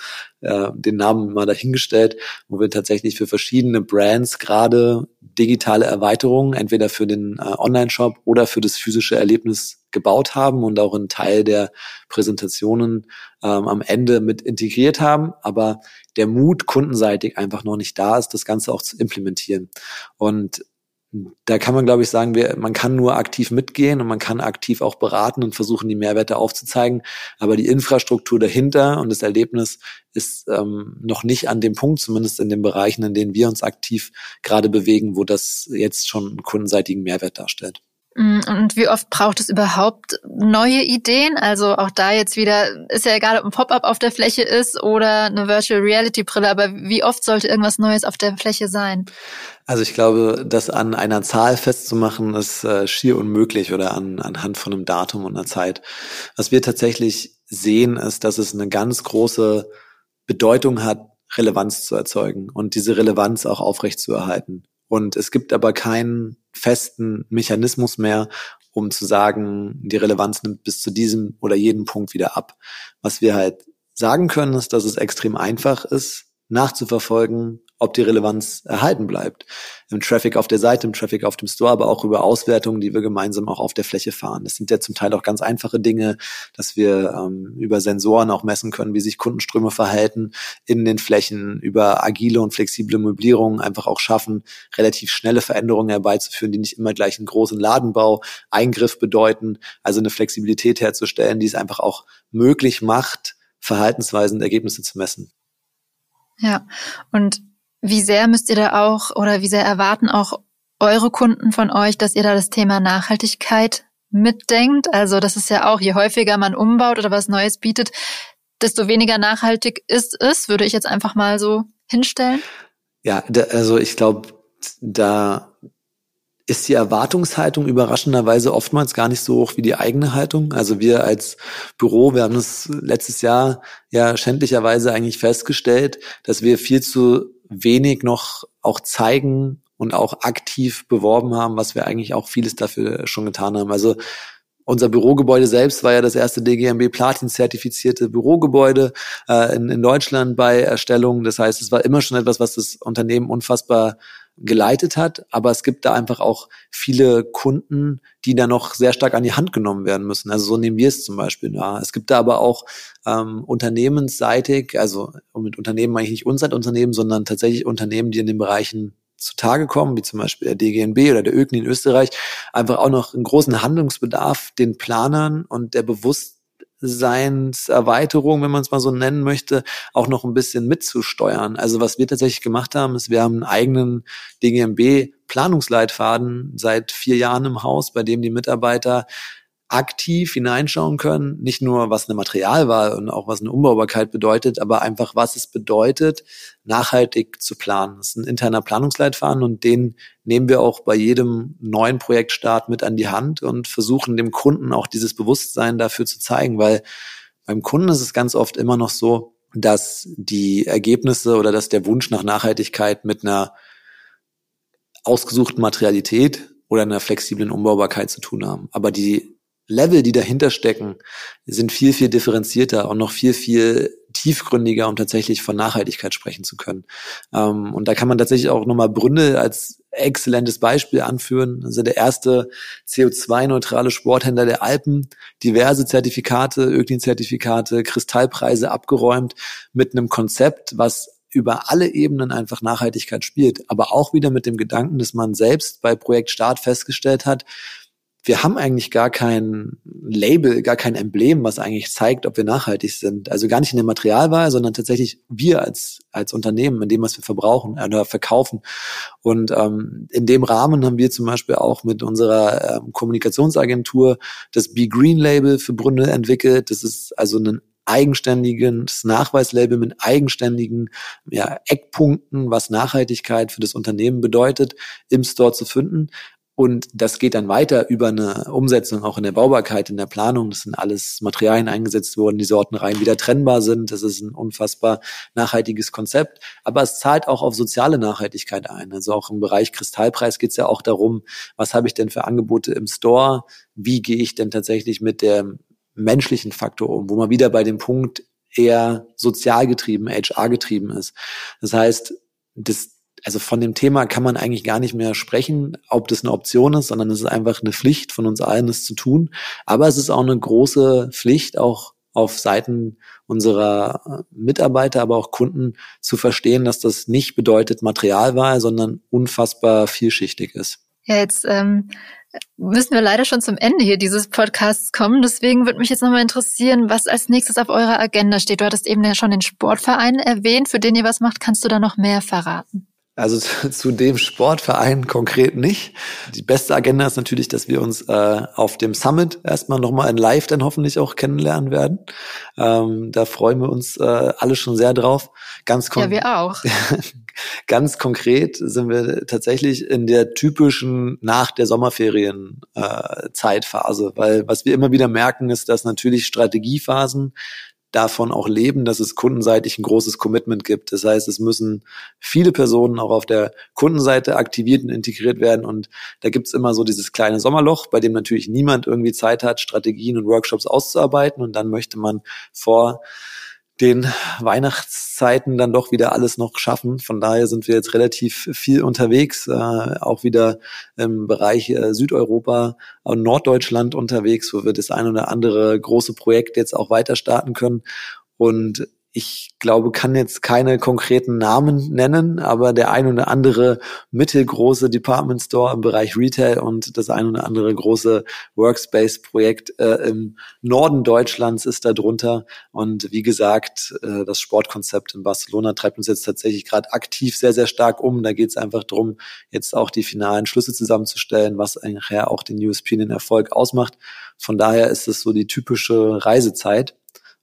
Speaker 2: äh, den Namen mal dahingestellt, wo wir tatsächlich für verschiedene Brands gerade digitale Erweiterungen, entweder für den äh, Online-Shop oder für das physische Erlebnis gebaut haben und auch einen Teil der Präsentationen ähm, am Ende mit integriert haben, aber der Mut kundenseitig einfach noch nicht da ist, das Ganze auch zu implementieren. Und da kann man, glaube ich, sagen, wir, man kann nur aktiv mitgehen und man kann aktiv auch beraten und versuchen, die Mehrwerte aufzuzeigen. Aber die Infrastruktur dahinter und das Erlebnis ist ähm, noch nicht an dem Punkt, zumindest in den Bereichen, in denen wir uns aktiv gerade bewegen, wo das jetzt schon einen kundenseitigen Mehrwert darstellt.
Speaker 1: Mm, und wie oft braucht es überhaupt neue Ideen? Also auch da jetzt wieder, ist ja egal, ob ein Pop-up auf der Fläche ist oder eine Virtual Reality Brille, aber wie oft sollte irgendwas Neues auf der Fläche sein?
Speaker 2: Also ich glaube, das an einer Zahl festzumachen, ist äh, schier unmöglich oder an, anhand von einem Datum und einer Zeit. Was wir tatsächlich sehen, ist, dass es eine ganz große Bedeutung hat, Relevanz zu erzeugen und diese Relevanz auch aufrechtzuerhalten. Und es gibt aber keinen festen Mechanismus mehr, um zu sagen, die Relevanz nimmt bis zu diesem oder jedem Punkt wieder ab. Was wir halt sagen können, ist, dass es extrem einfach ist, nachzuverfolgen, ob die Relevanz erhalten bleibt. Im Traffic auf der Seite, im Traffic auf dem Store, aber auch über Auswertungen, die wir gemeinsam auch auf der Fläche fahren. Das sind ja zum Teil auch ganz einfache Dinge, dass wir ähm, über Sensoren auch messen können, wie sich Kundenströme verhalten in den Flächen, über agile und flexible Möblierungen einfach auch schaffen, relativ schnelle Veränderungen herbeizuführen, die nicht immer gleich einen großen Ladenbau, Eingriff bedeuten, also eine Flexibilität herzustellen, die es einfach auch möglich macht, Verhaltensweisen und Ergebnisse zu messen.
Speaker 1: Ja, und wie sehr müsst ihr da auch oder wie sehr erwarten auch eure Kunden von euch, dass ihr da das Thema Nachhaltigkeit mitdenkt? Also das ist ja auch, je häufiger man umbaut oder was Neues bietet, desto weniger nachhaltig ist es, würde ich jetzt einfach mal so hinstellen.
Speaker 2: Ja, also ich glaube, da ist die Erwartungshaltung überraschenderweise oftmals gar nicht so hoch wie die eigene Haltung. Also wir als Büro, wir haben das letztes Jahr ja schändlicherweise eigentlich festgestellt, dass wir viel zu wenig noch auch zeigen und auch aktiv beworben haben, was wir eigentlich auch vieles dafür schon getan haben. Also unser Bürogebäude selbst war ja das erste DGMB Platin zertifizierte Bürogebäude äh, in, in Deutschland bei Erstellung. Das heißt, es war immer schon etwas, was das Unternehmen unfassbar geleitet hat, aber es gibt da einfach auch viele Kunden, die da noch sehr stark an die Hand genommen werden müssen. Also so nehmen wir es zum Beispiel wahr. Es gibt da aber auch ähm, unternehmensseitig, also mit Unternehmen meine ich nicht unser Unternehmen, sondern tatsächlich Unternehmen, die in den Bereichen zutage kommen, wie zum Beispiel der DGNB oder der ÖGNI in Österreich, einfach auch noch einen großen Handlungsbedarf den Planern und der bewusst Bewusstseinserweiterung, wenn man es mal so nennen möchte, auch noch ein bisschen mitzusteuern. Also was wir tatsächlich gemacht haben, ist, wir haben einen eigenen DGMB Planungsleitfaden seit vier Jahren im Haus, bei dem die Mitarbeiter aktiv hineinschauen können, nicht nur was eine Materialwahl und auch was eine Umbaubarkeit bedeutet, aber einfach was es bedeutet, nachhaltig zu planen. Das ist ein interner Planungsleitfaden und den nehmen wir auch bei jedem neuen Projektstart mit an die Hand und versuchen dem Kunden auch dieses Bewusstsein dafür zu zeigen, weil beim Kunden ist es ganz oft immer noch so, dass die Ergebnisse oder dass der Wunsch nach Nachhaltigkeit mit einer ausgesuchten Materialität oder einer flexiblen Umbaubarkeit zu tun haben. Aber die Level, die dahinter stecken, sind viel, viel differenzierter und noch viel, viel tiefgründiger, um tatsächlich von Nachhaltigkeit sprechen zu können. Ähm, und da kann man tatsächlich auch nochmal Bründe als exzellentes Beispiel anführen. Also der erste CO2-neutrale Sporthändler der Alpen, diverse Zertifikate, Öklin-Zertifikate, Kristallpreise abgeräumt mit einem Konzept, was über alle Ebenen einfach Nachhaltigkeit spielt, aber auch wieder mit dem Gedanken, dass man selbst bei Projekt Start festgestellt hat, wir haben eigentlich gar kein Label, gar kein Emblem, was eigentlich zeigt, ob wir nachhaltig sind. Also gar nicht in der Materialwahl, sondern tatsächlich wir als, als Unternehmen, in dem, was wir verbrauchen oder verkaufen. Und ähm, in dem Rahmen haben wir zum Beispiel auch mit unserer ähm, Kommunikationsagentur das Be Green Label für Brünnel entwickelt. Das ist also ein eigenständiges Nachweislabel mit eigenständigen ja, Eckpunkten, was Nachhaltigkeit für das Unternehmen bedeutet, im Store zu finden. Und das geht dann weiter über eine Umsetzung auch in der Baubarkeit, in der Planung. Das sind alles Materialien eingesetzt worden, die Sortenreihen wieder trennbar sind. Das ist ein unfassbar nachhaltiges Konzept. Aber es zahlt auch auf soziale Nachhaltigkeit ein. Also auch im Bereich Kristallpreis geht es ja auch darum, was habe ich denn für Angebote im Store? Wie gehe ich denn tatsächlich mit dem menschlichen Faktor um, wo man wieder bei dem Punkt eher sozial getrieben, HR getrieben ist. Das heißt, das also von dem Thema kann man eigentlich gar nicht mehr sprechen, ob das eine Option ist, sondern es ist einfach eine Pflicht von uns allen, das zu tun. Aber es ist auch eine große Pflicht, auch auf Seiten unserer Mitarbeiter, aber auch Kunden zu verstehen, dass das nicht bedeutet Materialwahl, sondern unfassbar vielschichtig ist.
Speaker 1: Ja, jetzt ähm, müssen wir leider schon zum Ende hier dieses Podcasts kommen. Deswegen würde mich jetzt nochmal interessieren, was als nächstes auf eurer Agenda steht. Du hattest eben ja schon den Sportverein erwähnt, für den ihr was macht. Kannst du da noch mehr verraten?
Speaker 2: Also [laughs] zu, dem Sportverein konkret nicht. Die beste Agenda ist natürlich, dass wir uns äh, auf dem Summit erstmal nochmal in Live dann hoffentlich auch kennenlernen werden. Ähm, da freuen wir uns äh, alle schon sehr drauf.
Speaker 1: Ganz ja, wir auch. [laughs]
Speaker 2: ganz konkret sind wir tatsächlich in der typischen nach der Sommerferien äh, Zeitphase, weil was wir immer wieder merken, ist, dass natürlich Strategiephasen davon auch leben, dass es kundenseitig ein großes Commitment gibt. Das heißt, es müssen viele Personen auch auf der Kundenseite aktiviert und integriert werden. Und da gibt's immer so dieses kleine Sommerloch, bei dem natürlich niemand irgendwie Zeit hat, Strategien und Workshops auszuarbeiten. Und dann möchte man vor den Weihnachtszeiten dann doch wieder alles noch schaffen. Von daher sind wir jetzt relativ viel unterwegs, äh, auch wieder im Bereich äh, Südeuropa und Norddeutschland unterwegs, wo wir das ein oder andere große Projekt jetzt auch weiter starten können. Und ich glaube, kann jetzt keine konkreten Namen nennen, aber der ein oder andere mittelgroße Department Store im Bereich Retail und das ein oder andere große Workspace-Projekt äh, im Norden Deutschlands ist da drunter. Und wie gesagt, äh, das Sportkonzept in Barcelona treibt uns jetzt tatsächlich gerade aktiv sehr, sehr stark um. Da geht es einfach drum, jetzt auch die finalen Schlüsse zusammenzustellen, was nachher auch den USP, den Erfolg ausmacht. Von daher ist es so die typische Reisezeit.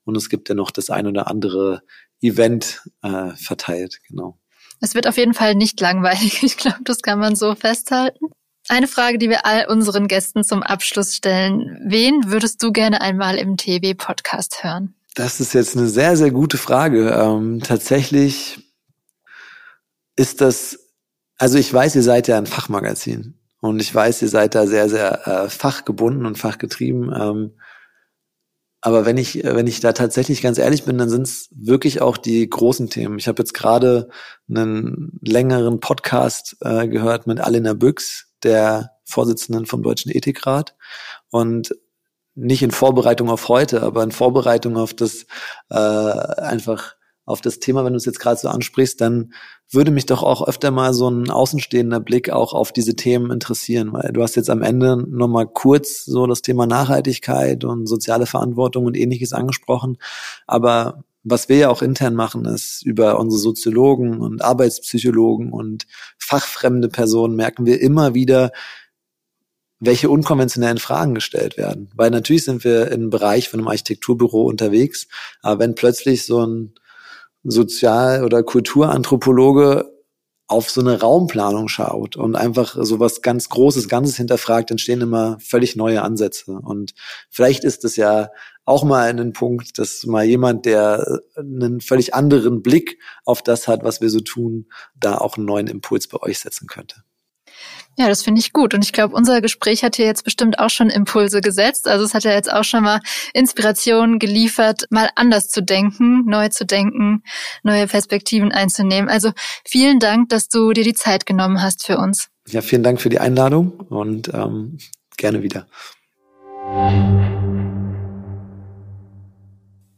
Speaker 2: Und es gibt ja noch das ein oder andere Event äh, verteilt, genau.
Speaker 1: Es wird auf jeden Fall nicht langweilig. [laughs] Ich glaube, das kann man so festhalten. Eine Frage, die wir all unseren Gästen zum Abschluss stellen. Wen würdest du gerne einmal im TV-Podcast hören?
Speaker 2: Das ist jetzt eine sehr, sehr gute Frage. Ähm, tatsächlich ist das, also ich weiß, ihr seid ja ein Fachmagazin und ich weiß, ihr seid da sehr, sehr äh, fachgebunden und fachgetrieben. Ähm, aber wenn ich, wenn ich da tatsächlich ganz ehrlich bin, dann sind es wirklich auch die großen Themen. Ich habe jetzt gerade einen längeren Podcast äh, gehört mit Alena Büchs, der Vorsitzenden vom Deutschen Ethikrat. Und nicht in Vorbereitung auf heute, aber in Vorbereitung auf das äh, einfach auf das Thema, wenn du es jetzt gerade so ansprichst, dann würde mich doch auch öfter mal so ein außenstehender Blick auch auf diese Themen interessieren, weil du hast jetzt am Ende nochmal kurz so das Thema Nachhaltigkeit und soziale Verantwortung und ähnliches angesprochen. Aber was wir ja auch intern machen, ist über unsere Soziologen und Arbeitspsychologen und fachfremde Personen merken wir immer wieder, welche unkonventionellen Fragen gestellt werden. Weil natürlich sind wir im Bereich von einem Architekturbüro unterwegs, aber wenn plötzlich so ein Sozial- oder Kulturanthropologe auf so eine Raumplanung schaut und einfach so was ganz Großes, Ganzes hinterfragt, entstehen immer völlig neue Ansätze. Und vielleicht ist es ja auch mal ein Punkt, dass mal jemand, der einen völlig anderen Blick auf das hat, was wir so tun, da auch einen neuen Impuls bei euch setzen könnte.
Speaker 1: Ja, das finde ich gut. Und ich glaube, unser Gespräch hat hier jetzt bestimmt auch schon Impulse gesetzt. Also es hat ja jetzt auch schon mal Inspiration geliefert, mal anders zu denken, neu zu denken, neue Perspektiven einzunehmen. Also vielen Dank, dass du dir die Zeit genommen hast für uns.
Speaker 2: Ja, vielen Dank für die Einladung und ähm, gerne wieder.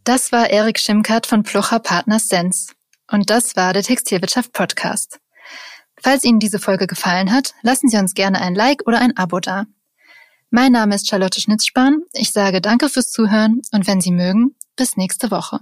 Speaker 1: Das war Erik Schimkert von Plocher Partners Sense. Und das war der Textilwirtschaft Podcast. Falls Ihnen diese Folge gefallen hat, lassen Sie uns gerne ein Like oder ein Abo da. Mein Name ist Charlotte Schnitzspahn. Ich sage danke fürs Zuhören und wenn Sie mögen, bis nächste Woche.